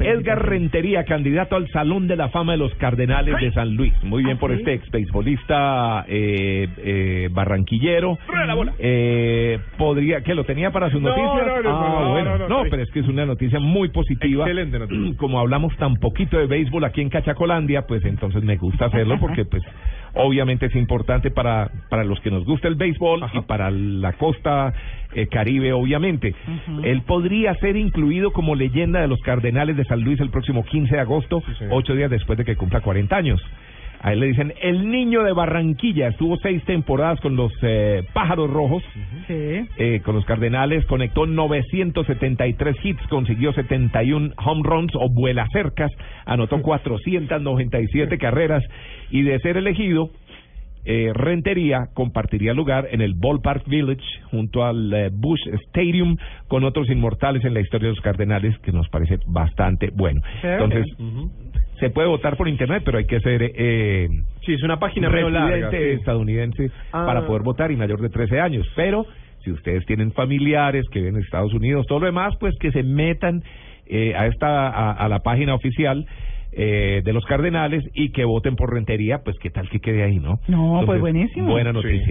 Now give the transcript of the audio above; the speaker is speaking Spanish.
Edgar Rentería, candidato al Salón de la Fama de los Cardenales de San Luis. Muy bien por este ex beisbolista eh, eh, barranquillero. Eh, podría, que lo tenía para su noticia. no, no, ah, no, bueno, no, no, pero es que es una noticia muy positiva. Excelente noticia. Como hablamos tan poquito de béisbol aquí en Cachacolandia, pues entonces me gusta hacerlo porque pues obviamente es importante para para los que nos gusta el béisbol y para la costa eh, caribe obviamente. Él podría ser incluido como leyenda de los Cardenales de San Luis el próximo 15 de agosto, ocho días después de que cumpla 40 años. A él le dicen el niño de Barranquilla. Estuvo seis temporadas con los eh, Pájaros Rojos, eh, con los Cardenales. Conectó 973 hits, consiguió 71 home runs o vuelas cercas, anotó 497 carreras. Y de ser elegido, eh, Rentería compartiría lugar en el Ballpark Village junto al eh, Bush Stadium con otros inmortales en la historia de los Cardenales que nos parece bastante bueno. Entonces, se puede votar por internet, pero hay que ser eh, Sí, es una página residente larga. sí. estadounidense Ah. para poder votar y mayor de 13 años. Pero si ustedes tienen familiares que viven en Estados Unidos, todo lo demás, pues que se metan eh, a esta a, a la página oficial eh, de los Cardenales y que voten por Rentería, pues qué tal que quede ahí, ¿no? No, pues buenísimo. Buena Sí. noticia.